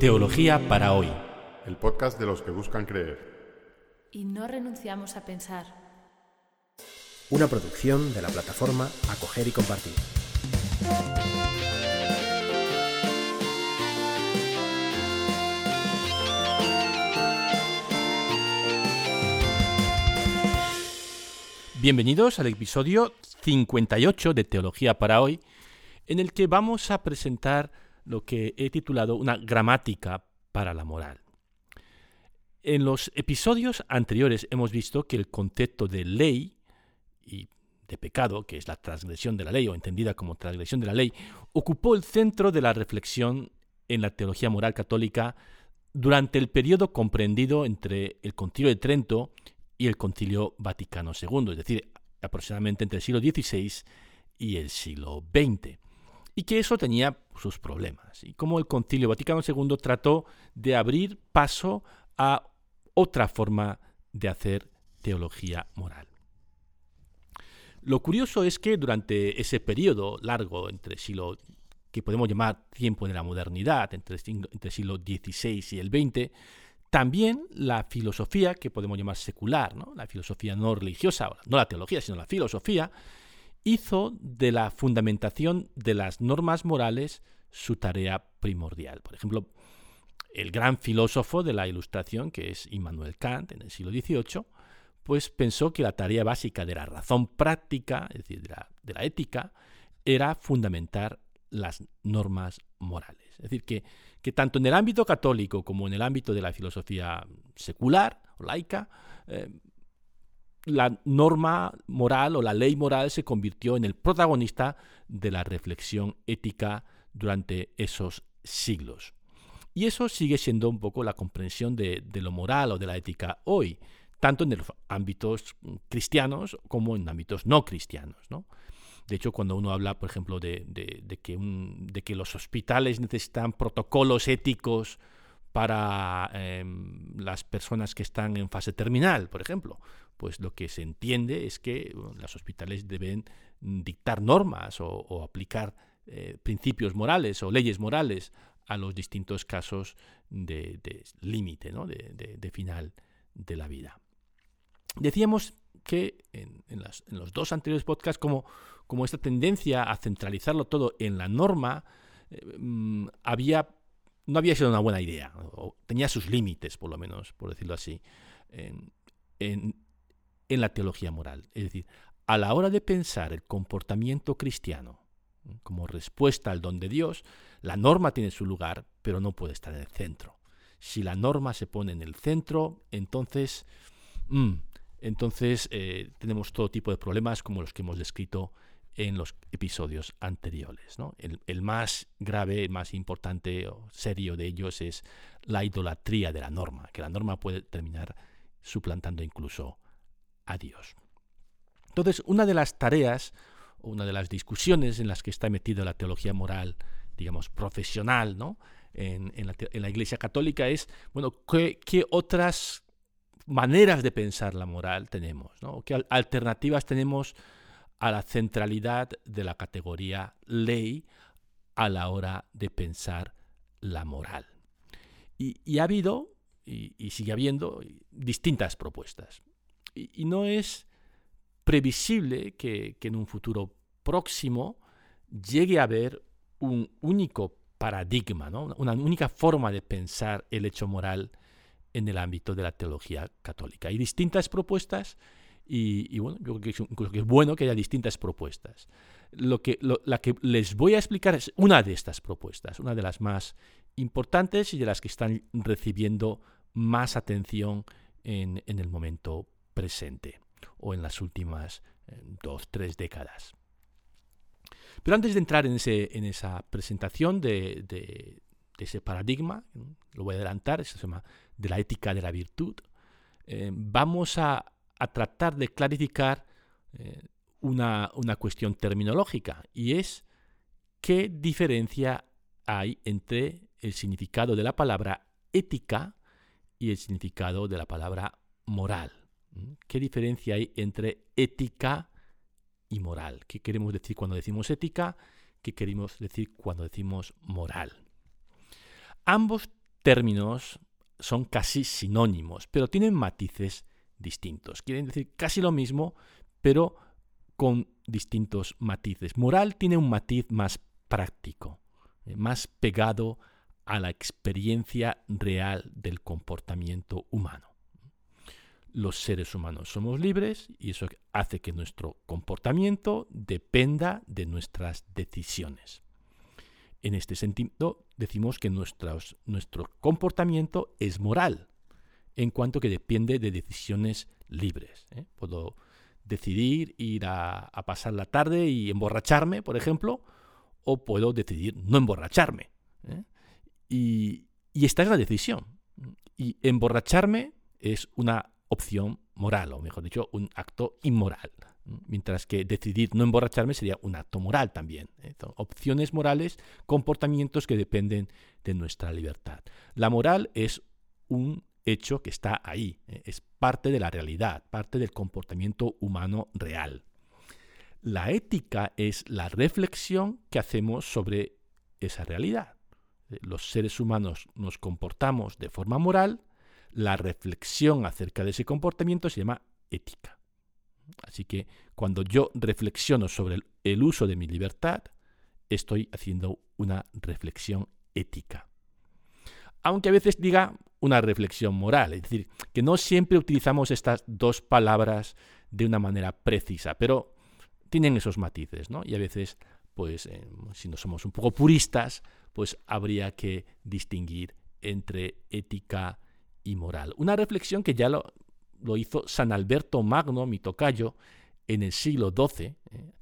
Teología para hoy. El podcast de los que buscan creer. Y no renunciamos a pensar. Una producción de la plataforma Acoger y Compartir. Bienvenidos al episodio 58 de Teología para hoy, en el que vamos a presentar lo que he titulado una gramática para la moral. En los episodios anteriores hemos visto que el concepto de ley y de pecado, que es la transgresión de la ley o entendida como transgresión de la ley, ocupó el centro de la reflexión en la teología moral católica durante el periodo comprendido entre el Concilio de Trento y el Concilio Vaticano II, es decir, aproximadamente entre el siglo XVI y el siglo XX y que eso tenía sus problemas. Y como el Concilio Vaticano II trató de abrir paso a otra forma de hacer teología moral. Lo curioso es que durante ese periodo largo entre siglo que podemos llamar tiempo de la modernidad, entre el, siglo XVI y el XX, también la filosofía, que podemos llamar secular, ¿no? la filosofía no religiosa, no la teología, sino la filosofía, hizo de la fundamentación de las normas morales su tarea primordial. Por ejemplo, el gran filósofo de la Ilustración, que es Immanuel Kant en el siglo XVIII, pues pensó que la tarea básica de la razón práctica, es decir, de la, ética, era fundamentar las normas morales. Es decir, que, tanto en el ámbito católico como en el ámbito de la filosofía secular o laica, eh, la norma moral o la ley moral se convirtió en el protagonista de la reflexión ética durante esos siglos. Y eso sigue siendo un poco la comprensión de, lo moral o de la ética hoy, tanto en los ámbitos cristianos como en ámbitos no cristianos. De hecho, cuando uno habla, por ejemplo, de, que, de que los hospitales necesitan protocolos éticos para em, las personas que están en fase terminal, por ejemplo, pues lo que se entiende es que los hospitales deben dictar normas o, aplicar eh, principios morales o leyes morales a los distintos casos de, límite, de, final de la vida. Decíamos que en, los dos anteriores podcasts, como, como, esta tendencia a centralizarlo todo en la norma, eh, mm, había, no había sido una buena idea, o tenía sus límites, por lo menos, por decirlo así. En la teología moral. Es decir, a la hora de pensar el comportamiento cristiano como respuesta al don de Dios, la norma tiene su lugar, pero no puede estar en el centro. Si la norma se pone en el centro, entonces, mm, entonces eh, tenemos todo tipo de problemas como los que hemos descrito en los episodios anteriores. El, el, más grave, el más importante o serio de ellos es la idolatría de la norma, que la norma puede terminar suplantando incluso a Dios. Entonces, una de las tareas, una de las discusiones en las que está metido la teología moral, digamos, profesional, ¿no? En, la, Iglesia Católica es, bueno, ¿qué, otras maneras de pensar la moral tenemos? ¿Qué alternativas tenemos a la centralidad de la categoría ley a la hora de pensar la moral? Y, ha habido, y sigue habiendo, distintas propuestas y, no es previsible que, en un futuro próximo llegue a haber un único paradigma, una única forma de pensar el hecho moral en el ámbito de la teología católica. Hay distintas propuestas y, bueno, yo creo que es, bueno que haya distintas propuestas. Lo que, la que les voy a explicar es una de estas propuestas, una de las más importantes y de las que están recibiendo más atención en, en el momento presente o en las últimas eh, dos, tres décadas. Pero antes de entrar en, ese, en esa presentación de, ese paradigma, lo voy a adelantar, se llama de la ética de la virtud, eh, vamos a, tratar de clarificar eh, una, una, cuestión terminológica y es qué diferencia hay entre el significado de la palabra ética y el significado de la palabra moral. ¿Qué diferencia hay entre ética y moral? ¿Qué queremos decir cuando decimos ética? ¿Qué queremos decir cuando decimos moral? Ambos términos son casi sinónimos, pero tienen matices distintos. Quieren decir casi lo mismo, pero con distintos matices. Moral tiene un matiz más práctico, eh, más pegado a la experiencia real del comportamiento humano. Los seres humanos somos libres y eso hace que nuestro comportamiento dependa de nuestras decisiones. En este sentido, decimos que nuestro comportamiento es moral, en cuanto que depende de decisiones libres. ¿eh? Puedo decidir ir a, pasar la tarde y emborracharme, por ejemplo, o puedo decidir no emborracharme. ¿eh? Y, y esta es la decisión. Y emborracharme es una opción moral, o mejor dicho, un acto inmoral. Mientras que decidir no emborracharme sería un acto moral también. ¿eh? opciones morales, comportamientos que dependen de nuestra libertad. La moral es un hecho que está ahí, ¿eh? es parte de la realidad, parte del comportamiento humano real. La ética es la reflexión que hacemos sobre esa realidad. Los seres humanos nos comportamos de forma moral, la reflexión acerca de ese comportamiento se llama ética. Así que cuando yo reflexiono sobre el, uso de mi libertad, estoy haciendo una reflexión ética. Aunque a veces diga una reflexión moral, es decir, que no siempre utilizamos estas dos palabras de una manera precisa, pero tienen esos matices, ¿no? Y a veces, pues, eh, si no somos un poco puristas, pues habría que distinguir entre ética y moral. Una reflexión que ya lo, lo hizo San Alberto Magno, mi tocayo, en el siglo XII, eh,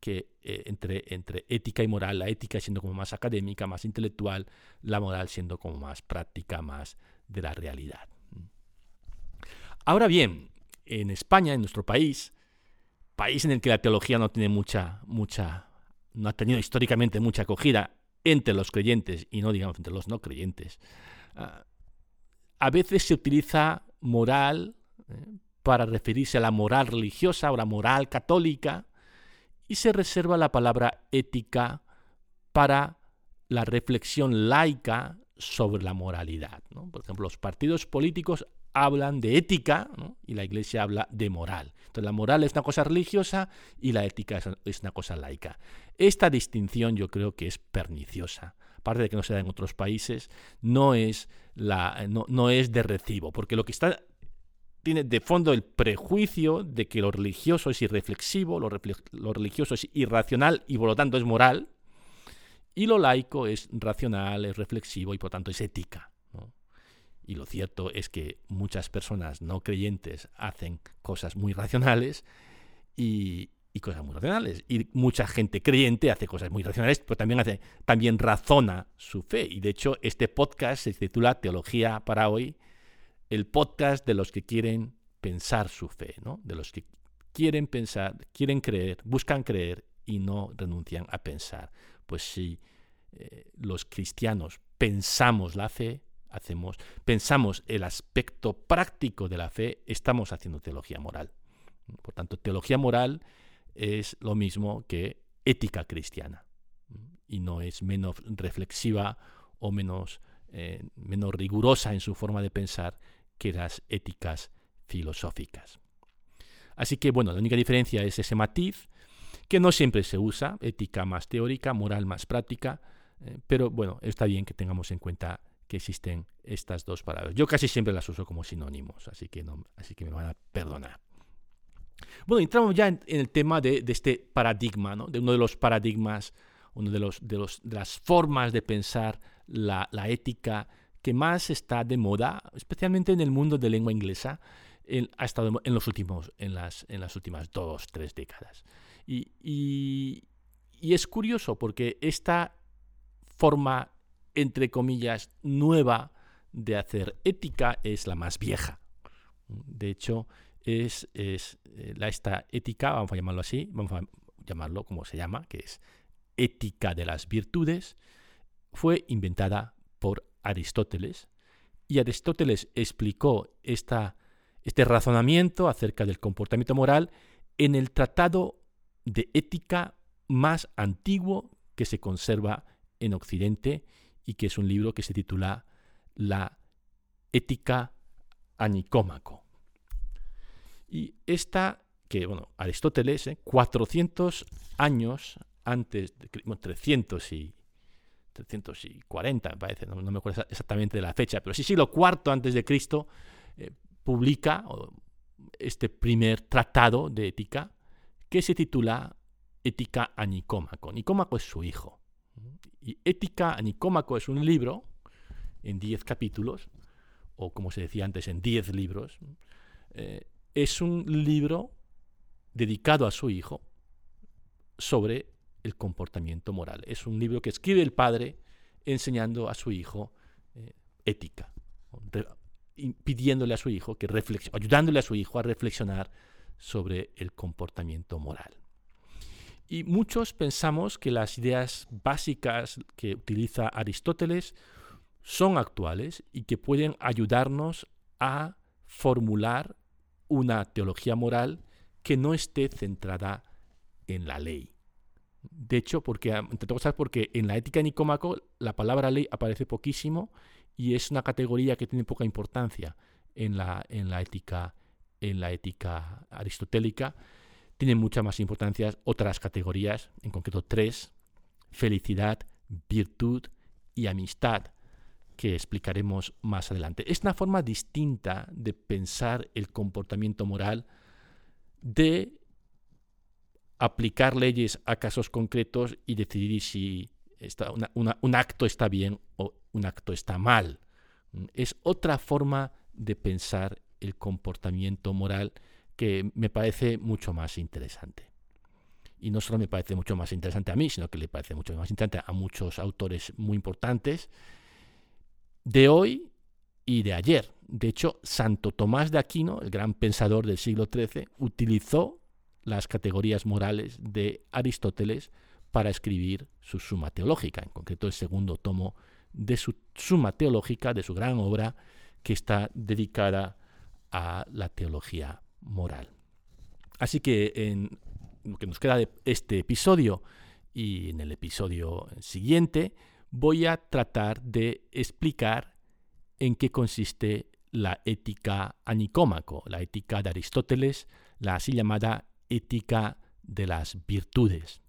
que eh, entre, entre ética y moral, la ética siendo como más académica, más intelectual, la moral siendo como más práctica, más de la realidad. Ahora bien, en España, en nuestro país, país en el que la teología no tiene mucha, mucha, no ha tenido históricamente mucha acogida entre los creyentes y no digamos entre los no creyentes, ah, a veces se utiliza moral para referirse a la moral religiosa o la moral católica, y se reserva la palabra ética para la reflexión laica sobre la moralidad. Por ejemplo, los partidos políticos hablan de ética y la iglesia habla de moral. Entonces la moral es una cosa religiosa y la ética es una cosa laica. Esta distinción yo creo que es perniciosa. Aparte de que no se da en otros países, no es, la, no, no es de recibo, porque lo que está tiene de fondo el prejuicio de que lo religioso es irreflexivo, lo, religioso es irracional y por lo tanto es moral, y lo laico es racional, es reflexivo y por tanto es ética. Y lo cierto es que muchas personas no creyentes hacen cosas muy racionales y, cosas muy racionales. Y mucha gente creyente hace cosas muy racionales, pero también, hace, también razona su fe. Y de hecho, este podcast se titula Teología para hoy el podcast de los que quieren pensar su fe, ¿no? de los que quieren pensar, quieren creer, buscan creer y no renuncian a pensar. Pues si eh, los cristianos pensamos la fe, hacemos, pensamos el aspecto práctico de la fe, estamos haciendo teología moral. Por tanto, teología moral es lo mismo que ética cristiana y no es menos reflexiva o menos, eh, menos rigurosa en su forma de pensar que las éticas filosóficas. Así que, bueno, la única diferencia es ese matiz, que no siempre se usa, ética más teórica, moral más práctica, eh, pero bueno, está bien que tengamos en cuenta que existen estas dos palabras. Yo casi siempre las uso como sinónimos, así que, así que me van a perdonar. Bueno, entramos ya en, el tema de, este paradigma, ¿no? de uno de los paradigmas, uno de, los, de, los, de las formas de pensar la, ética que más está de moda, especialmente en el mundo de lengua inglesa, ha estado en, los últimos, en, las, en las últimas dos, tres décadas. Y, y, es curioso porque esta forma, entre comillas, nueva de hacer ética es la más vieja. De hecho, es, es eh, esta ética, vamos a llamarlo así, vamos a llamarlo como se llama, que es ética de las virtudes, fue inventada por Aristóteles, y Aristóteles explicó esta, este razonamiento acerca del comportamiento moral en el tratado de ética más antiguo que se conserva en Occidente y que es un libro que se titula la ética anicómaco. Y esta, que bueno, Aristóteles, 400 ¿eh? años antes, de, 300 y 340, me parece, no, me acuerdo exactamente de la fecha, pero sí siglo IV antes de Cristo, eh, publica este primer tratado de ética que se titula Ética a Nicómaco. Nicómaco es su hijo. Y Ética a Nicómaco es un libro en 10 capítulos, o como se decía antes, en 10 libros. Eh, es un libro dedicado a su hijo sobre el comportamiento moral. Es un libro que escribe el padre enseñando a su hijo eh, ética, pidiéndole a su hijo que ayudándole a su hijo a reflexionar sobre el comportamiento moral. Y muchos pensamos que las ideas básicas que utiliza Aristóteles son actuales y que pueden ayudarnos a formular una teología moral que no esté centrada en la ley. De hecho, porque, entre otras porque en la ética de Nicómaco la palabra ley aparece poquísimo y es una categoría que tiene poca importancia en la, en la, ética, en la ética aristotélica. Tiene mucha más importancia otras categorías, en concreto tres, felicidad, virtud y amistad, que explicaremos más adelante. Es una forma distinta de pensar el comportamiento moral, de aplicar leyes a casos concretos y decidir si un acto está bien o un acto está mal. Es otra forma de pensar el comportamiento moral que me parece mucho más interesante. Y no solo me parece mucho más interesante a mí, sino que le parece mucho más interesante a muchos autores muy importantes de hoy y de ayer. De hecho, Santo Tomás de Aquino, el gran pensador del siglo XIII, utilizó las categorías morales de Aristóteles para escribir su Suma Teológica, en concreto el segundo tomo de su Suma Teológica, de su gran obra, que está dedicada a la teología moral. Así que en lo que nos queda de este episodio y en el episodio siguiente voy a tratar de explicar en qué consiste la ética anicómaco, la ética de Aristóteles, la así llamada ética de las virtudes.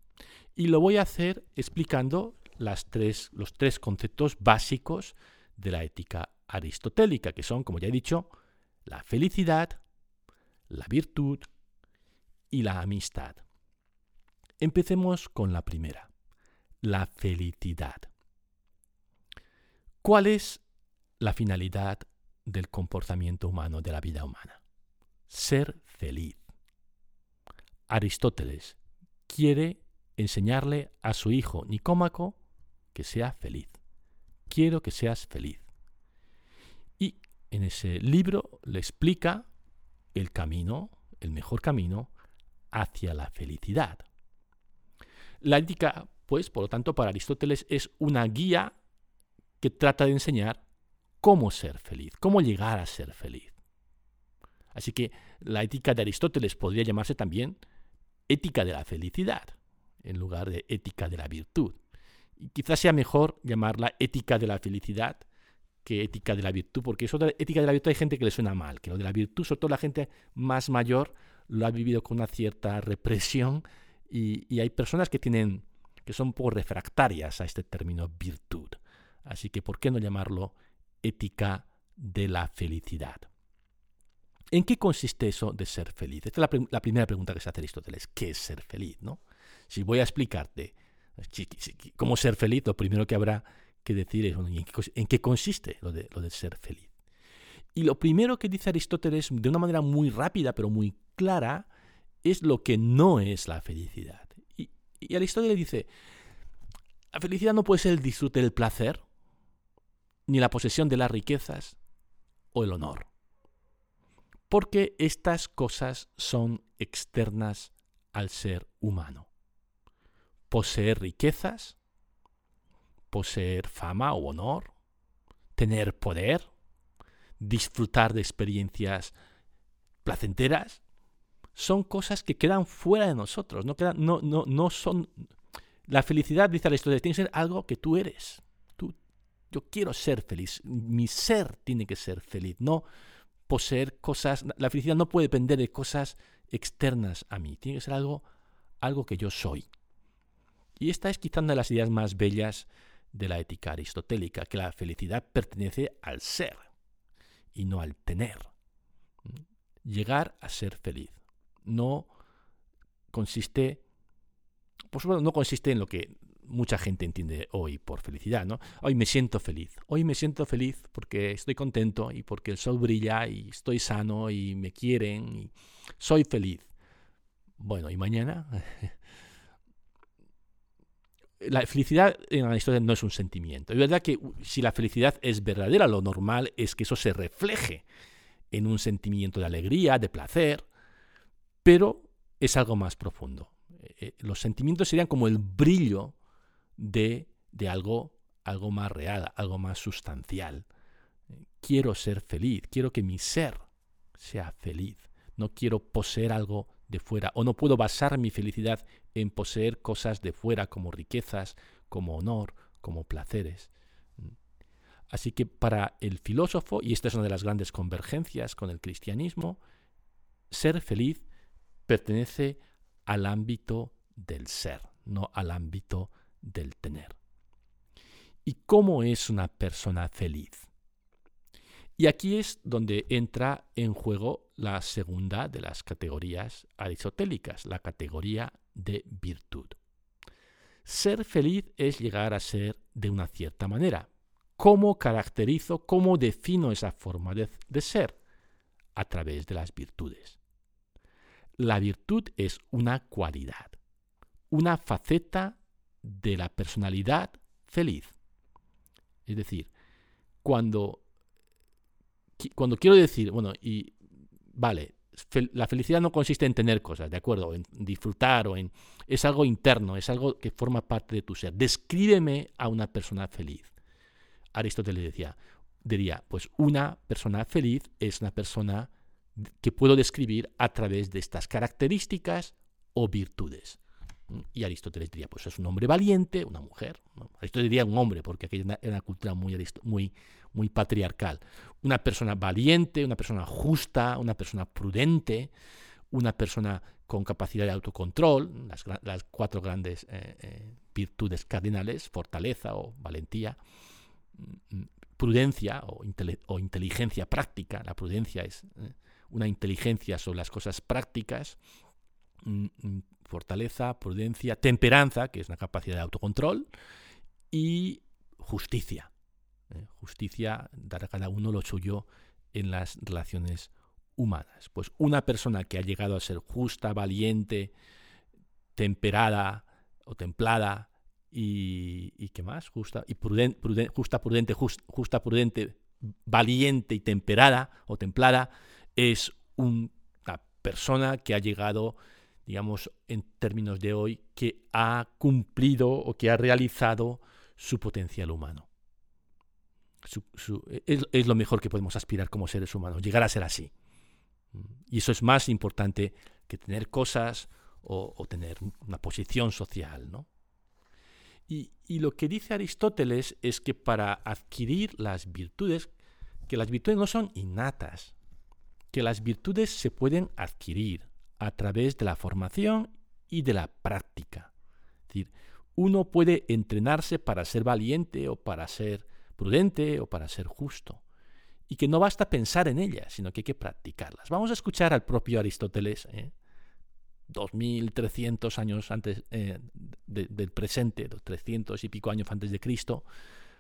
Y lo voy a hacer explicando los tres conceptos básicos de la ética aristotélica, que son, como ya he dicho, la felicidad, la virtud y la amistad. Empecemos con la primera, la felicidad. ¿Cuál es la finalidad del comportamiento humano, de la vida humana? Ser feliz. Aristóteles quiere enseñarle a su hijo Nicómaco que sea feliz. Quiero que seas feliz. Y en ese libro le explica el camino, el mejor camino hacia la felicidad. La ética, pues, por lo tanto, para Aristóteles es una guía que trata de enseñar cómo ser feliz, cómo llegar a ser feliz. Así que la ética de Aristóteles podría llamarse también ética de la felicidad, en lugar de ética de la virtud. Y quizás sea mejor llamarla ética de la felicidad que ética de la virtud, porque eso de ética de la virtud hay gente que le suena mal, que lo de la virtud, sobre todo la gente más mayor, lo ha vivido con una cierta represión y, hay personas que tienen que son un poco refractarias a este término virtud. Así que, ¿por qué no llamarlo ética de la felicidad? ¿En qué consiste eso de ser feliz? Esta es la, primera pregunta que se hace Aristóteles. ¿Qué es ser feliz? ¿no? Si voy a explicarte cómo ser feliz, lo primero que habrá que decir es ¿en qué, consiste lo de, lo de ser feliz. Y lo primero que dice Aristóteles de una manera muy rápida pero muy clara es lo que no es la felicidad. Y, y Aristóteles dice, la felicidad no puede ser el disfrute del placer, ni la posesión de las riquezas o el honor porque estas cosas son externas al ser humano. Poseer riquezas, poseer fama o honor, tener poder, disfrutar de experiencias placenteras, son cosas que quedan fuera de nosotros, no, quedan, no, no, no son... La felicidad, dice Aristóteles, tiene que ser algo que tú eres. Yo quiero ser feliz. Mi ser tiene que ser feliz, no poseer cosas. La felicidad no puede depender de cosas externas a mí. Tiene que ser algo, algo que yo soy. Y esta es quizá una de las ideas más bellas de la ética aristotélica, que la felicidad pertenece al ser y no al tener. Llegar a ser feliz. No consiste, pues bueno, no consiste en lo que mucha gente entiende hoy por felicidad, ¿no? Hoy me siento feliz. Hoy me siento feliz porque estoy contento y porque el sol brilla y estoy sano y me quieren y soy feliz. Bueno, ¿y mañana? la felicidad en la historia no es un sentimiento. Es verdad que si la felicidad es verdadera, lo normal es que eso se refleje en un sentimiento de alegría, de placer, pero es algo más profundo. Eh, eh, los sentimientos serían como el brillo de, de algo, algo más real, algo más sustancial. Quiero ser feliz, quiero que mi ser sea feliz. No quiero poseer algo de fuera o no puedo basar mi felicidad en poseer cosas de fuera como riquezas, como honor, como placeres. Así que para el filósofo, y esta es una de las grandes convergencias con el cristianismo, ser feliz pertenece al ámbito del ser, no al ámbito del tener. ¿Y cómo es una persona feliz? Y aquí es donde entra en juego la segunda de las categorías aristotélicas, la categoría de virtud. Ser feliz es llegar a ser de una cierta manera. ¿Cómo caracterizo, cómo defino esa forma de, de ser? A través de las virtudes. La virtud es una cualidad, una faceta de la personalidad feliz. Es decir, cuando, cuando quiero decir, bueno, y vale, la felicidad no consiste en tener cosas, ¿de acuerdo? En disfrutar o en... Es algo interno, es algo que forma parte de tu ser. Descríbeme a una persona feliz. Aristóteles decía, diría, pues una persona feliz es una persona que puedo describir a través de estas características o virtudes. Y Aristóteles diría, pues es un hombre valiente, una mujer. Aristóteles diría un hombre, porque aquella era una cultura muy, muy, muy patriarcal. Una persona valiente, una persona justa, una persona prudente, una persona con capacidad de autocontrol, las, cuatro grandes eh, eh, virtudes cardinales, fortaleza o valentía, mm, prudencia o, inteligencia práctica. La prudencia es eh, una inteligencia sobre las cosas prácticas, mm, mm, fortaleza, prudencia, temperanza, que es una capacidad de autocontrol, y justicia. ¿eh? Justicia, dar a cada uno lo suyo en las relaciones humanas. Pues una persona que ha llegado a ser justa, valiente, temperada o templada y, ¿qué más? Justa, y prudente, justa, prudente, justa, prudente, valiente y temperada o templada, es una persona que ha llegado digamos, en términos de hoy, que ha cumplido o que ha realizado su potencial humano. es, lo mejor que podemos aspirar como seres humanos, llegar a ser así. Y eso es más importante que tener cosas o, tener una posición social. ¿no? Y, y lo que dice Aristóteles es que para adquirir las virtudes, que las virtudes no son innatas, que las virtudes se pueden adquirir, a través de la formación y de la práctica. Es decir, uno puede entrenarse para ser valiente o para ser prudente o para ser justo. Y que no basta pensar en ellas, sino que hay que practicarlas. Vamos a escuchar al propio Aristóteles, ¿eh? 2300 años antes eh, del presente, 300 y pico años antes de Cristo,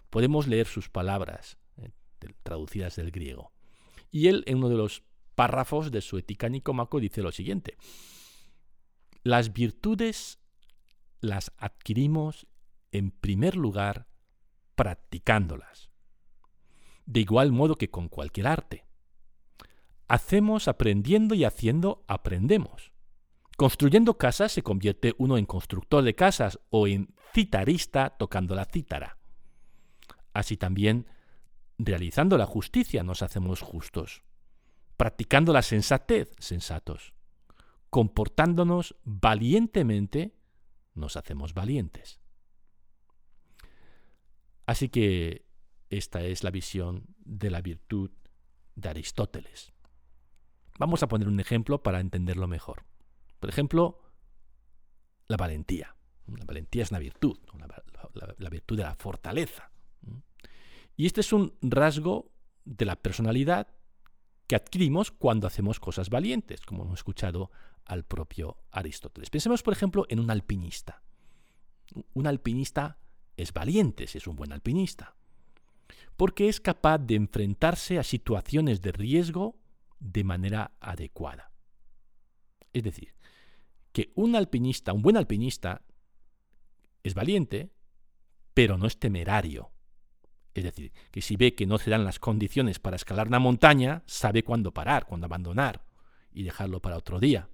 podemos leer sus palabras ¿eh? traducidas del griego. Y él, en uno de los párrafos de su Ética Nicomaco dice lo siguiente. Las virtudes las adquirimos en primer lugar practicándolas. De igual modo que con cualquier arte. Hacemos aprendiendo y haciendo aprendemos. Construyendo casas se convierte uno en constructor de casas o en citarista tocando la cítara. Así también, realizando la justicia nos hacemos justos practicando la sensatez, sensatos. Comportándonos valientemente, nos hacemos valientes. Así que esta es la visión de la virtud de Aristóteles. Vamos a poner un ejemplo para entenderlo mejor. Por ejemplo, la valentía. La valentía es una virtud, la, virtud de la fortaleza. Y este es un rasgo de la personalidad que adquirimos cuando hacemos cosas valientes, como hemos escuchado al propio Aristóteles. Pensemos, por ejemplo, en un alpinista. Un alpinista es valiente si es un buen alpinista, porque es capaz de enfrentarse a situaciones de riesgo de manera adecuada. Es decir, que un alpinista, un buen alpinista, es valiente, pero no es temerario. Es decir, que si ve que no se dan las condiciones para escalar una montaña, sabe cuándo parar, cuándo abandonar y dejarlo para otro día.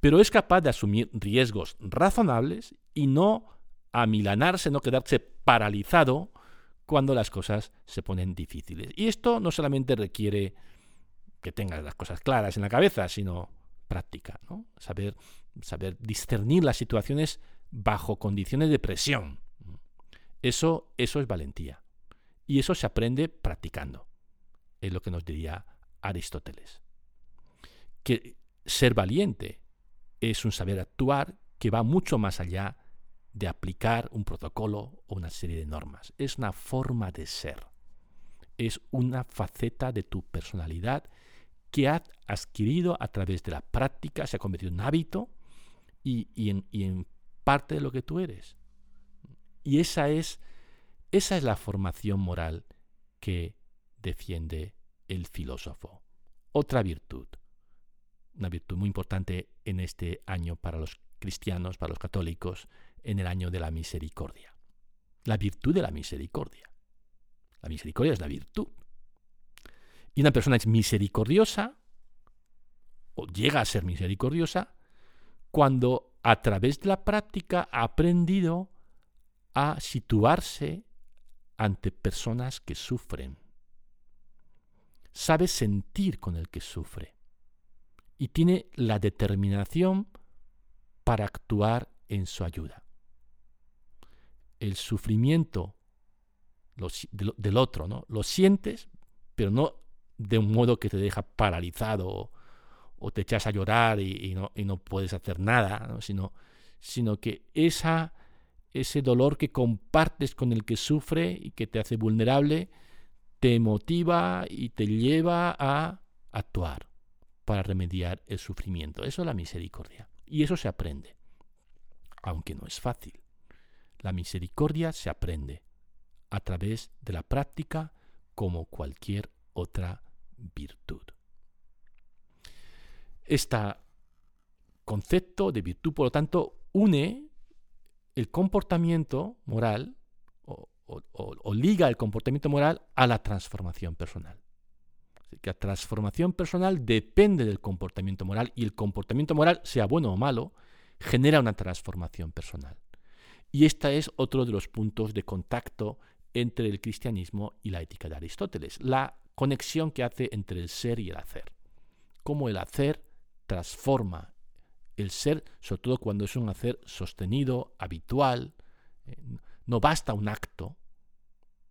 Pero es capaz de asumir riesgos razonables y no amilanarse, no quedarse paralizado cuando las cosas se ponen difíciles. Y esto no solamente requiere que tengas las cosas claras en la cabeza, sino práctica, saber, saber discernir las situaciones bajo condiciones de presión. Eso, eso es valentía. Y eso se aprende practicando. Es lo que nos diría Aristóteles. Que ser valiente es un saber actuar que va mucho más allá de aplicar un protocolo o una serie de normas. Es una forma de ser. Es una faceta de tu personalidad que has adquirido a través de la práctica, se ha convertido en hábito y, y en parte de lo que tú eres. Y esa es, esa es la formación moral que defiende el filósofo. Otra virtud, una virtud muy importante en este año para los cristianos, para los católicos, en el año de la misericordia. La virtud de la misericordia. La misericordia es la virtud. Y una persona es misericordiosa, o llega a ser misericordiosa, cuando a través de la práctica ha aprendido a situarse ante personas que sufren. Sabe sentir con el que sufre y tiene la determinación para actuar en su ayuda. El sufrimiento del otro, ¿no? Lo sientes, pero no de un modo que te deja paralizado o, te echas a llorar y, no, puedes hacer nada, sino que esa ese dolor que compartes con el que sufre y que te hace vulnerable, te motiva y te lleva a actuar para remediar el sufrimiento. Eso es la misericordia. Y eso se aprende, aunque no es fácil. La misericordia se aprende a través de la práctica como cualquier otra virtud. Este concepto de virtud, por lo tanto, une el comportamiento moral o, liga el comportamiento moral a la transformación personal. que la transformación personal depende del comportamiento moral y el comportamiento moral, sea bueno o malo, genera una transformación personal. Y este es otro de los puntos de contacto entre el cristianismo y la ética de Aristóteles, la conexión que hace entre el ser y el hacer. Cómo el hacer transforma el ser, sobre todo cuando es un hacer sostenido, habitual. Eh, no basta un acto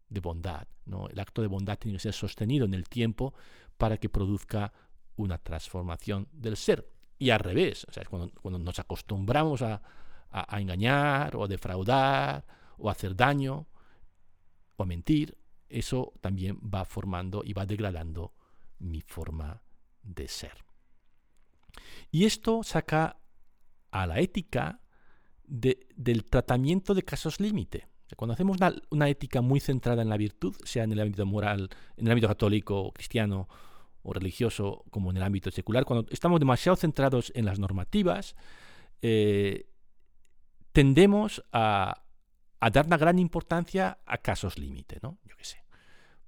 de bondad, el acto de bondad tiene que ser sostenido en el tiempo para que produzca una transformación del ser. Y al revés, cuando, nos acostumbramos a, a, engañar o a defraudar o a hacer daño o a mentir, eso también va formando y va degradando mi forma de ser. Y esto saca a la ética del tratamiento de casos límite. Cuando hacemos una, ética muy centrada en la virtud, sea en el ámbito moral, en el ámbito católico, cristiano o religioso, como en el ámbito secular, cuando estamos demasiado centrados en las normativas, eh, tendemos a, dar una gran importancia a casos límite, ¿no? Yo qué sé.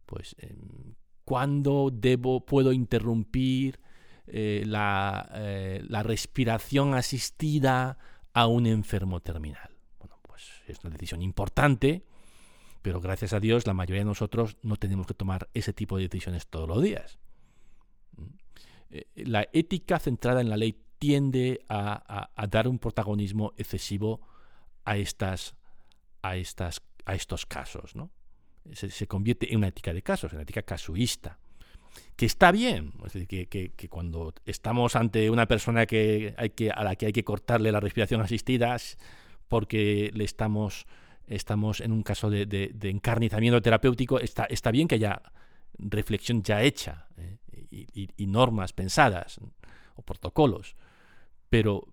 Pues, em, ¿cuándo debo, puedo interrumpir eh, la, eh, la, respiración asistida a un enfermo terminal. Bueno, pues es una decisión importante, pero gracias a Dios la mayoría de nosotros no tenemos que tomar ese tipo de decisiones todos los días. Eh, la ética centrada en la ley tiende a, dar un protagonismo excesivo a, estas, a, estas, a estos casos. ¿no? se, convierte en una ética de casos, en una ética casuista. Que está bien, es decir, que, cuando estamos ante una persona que hay que, a la que hay que cortarle la respiración asistida porque le estamos, estamos en un caso de, encarnizamiento terapéutico, está, está bien que haya reflexión ya hecha ¿eh? y, normas pensadas o protocolos, pero,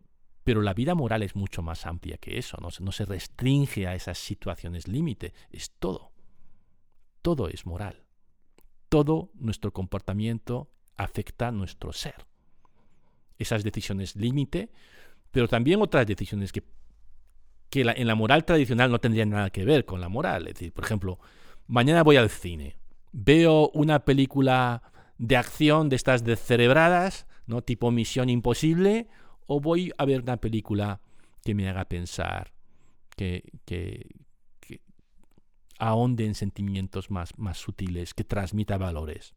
pero la vida moral es mucho más amplia que eso, no se restringe a esas situaciones límite, es todo. Todo es moral. Todo nuestro comportamiento afecta a nuestro ser. Esas decisiones límite, pero también otras decisiones que, que en la moral tradicional no tendrían nada que ver con la moral. Es decir, por ejemplo, mañana voy al cine, veo una película de acción de estas descerebradas, ¿no? tipo Misión Imposible, o voy a ver una película que me haga pensar, que, que, ahonde en sentimientos más, más sutiles, que transmita valores.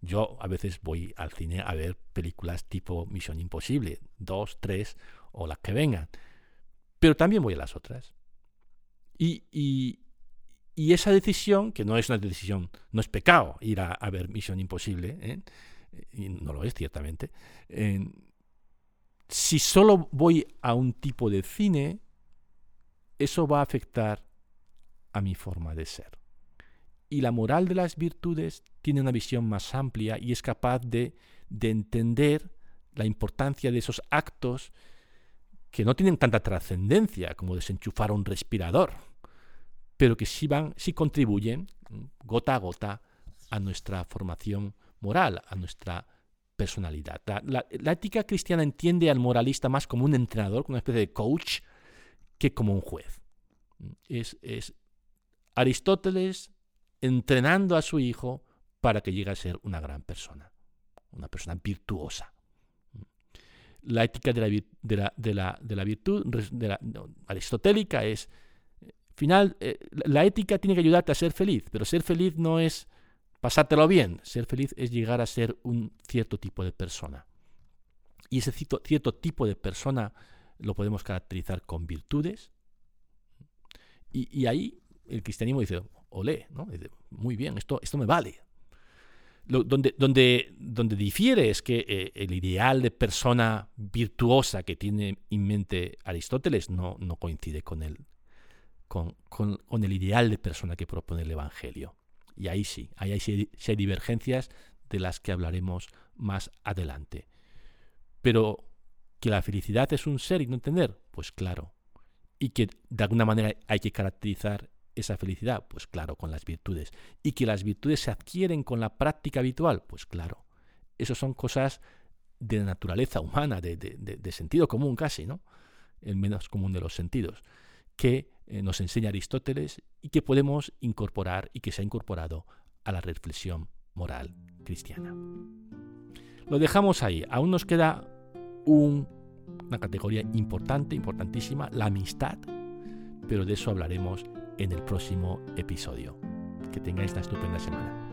Yo a veces voy al cine a ver películas tipo Misión Imposible, dos, tres o las que vengan, pero también voy a las otras. Y, y, esa decisión, que no es una decisión, no es pecado ir a, ver Misión Imposible, ¿eh? y no lo es ciertamente, si solo voy a un tipo de cine, eso va a afectar a mi forma de ser. Y la moral de las virtudes tiene una visión más amplia y es capaz de, de entender la importancia de esos actos que no tienen tanta trascendencia como desenchufar un respirador, pero que sí, van, sí contribuyen gota a gota a nuestra formación moral, a nuestra personalidad. La, ética cristiana entiende al moralista más como un entrenador, como una especie de coach, que como un juez. Es, es Aristóteles entrenando a su hijo para que llegue a ser una gran persona, una persona virtuosa. La ética de la, virtud aristotélica es final, eh, la ética tiene que ayudarte a ser feliz, pero ser feliz no es pasártelo bien, ser feliz es llegar a ser un cierto tipo de persona. Y ese cierto tipo de persona lo podemos caracterizar con virtudes. Y, ahí el cristianismo dice, olé, ¿no? muy bien, esto, esto me vale. donde, donde, donde difiere es que eh, el ideal de persona virtuosa que tiene en mente Aristóteles no, no coincide con el, con, el ideal de persona que propone el Evangelio. Y ahí sí, ahí sí, hay divergencias de las que hablaremos más adelante. Pero que la felicidad es un ser y no entender, pues claro. Y que de alguna manera hay que caracterizar esa felicidad, pues claro, con las virtudes. Y que las virtudes se adquieren con la práctica habitual, pues claro. Esas son cosas de naturaleza humana, de, sentido común casi, ¿no? El menos común de los sentidos que eh, nos enseña Aristóteles y que podemos incorporar y que se ha incorporado a la reflexión moral cristiana. Lo dejamos ahí. Aún nos queda una categoría importante, importantísima, la amistad, pero de eso hablaremos en el próximo episodio. Que tengáis una estupenda semana.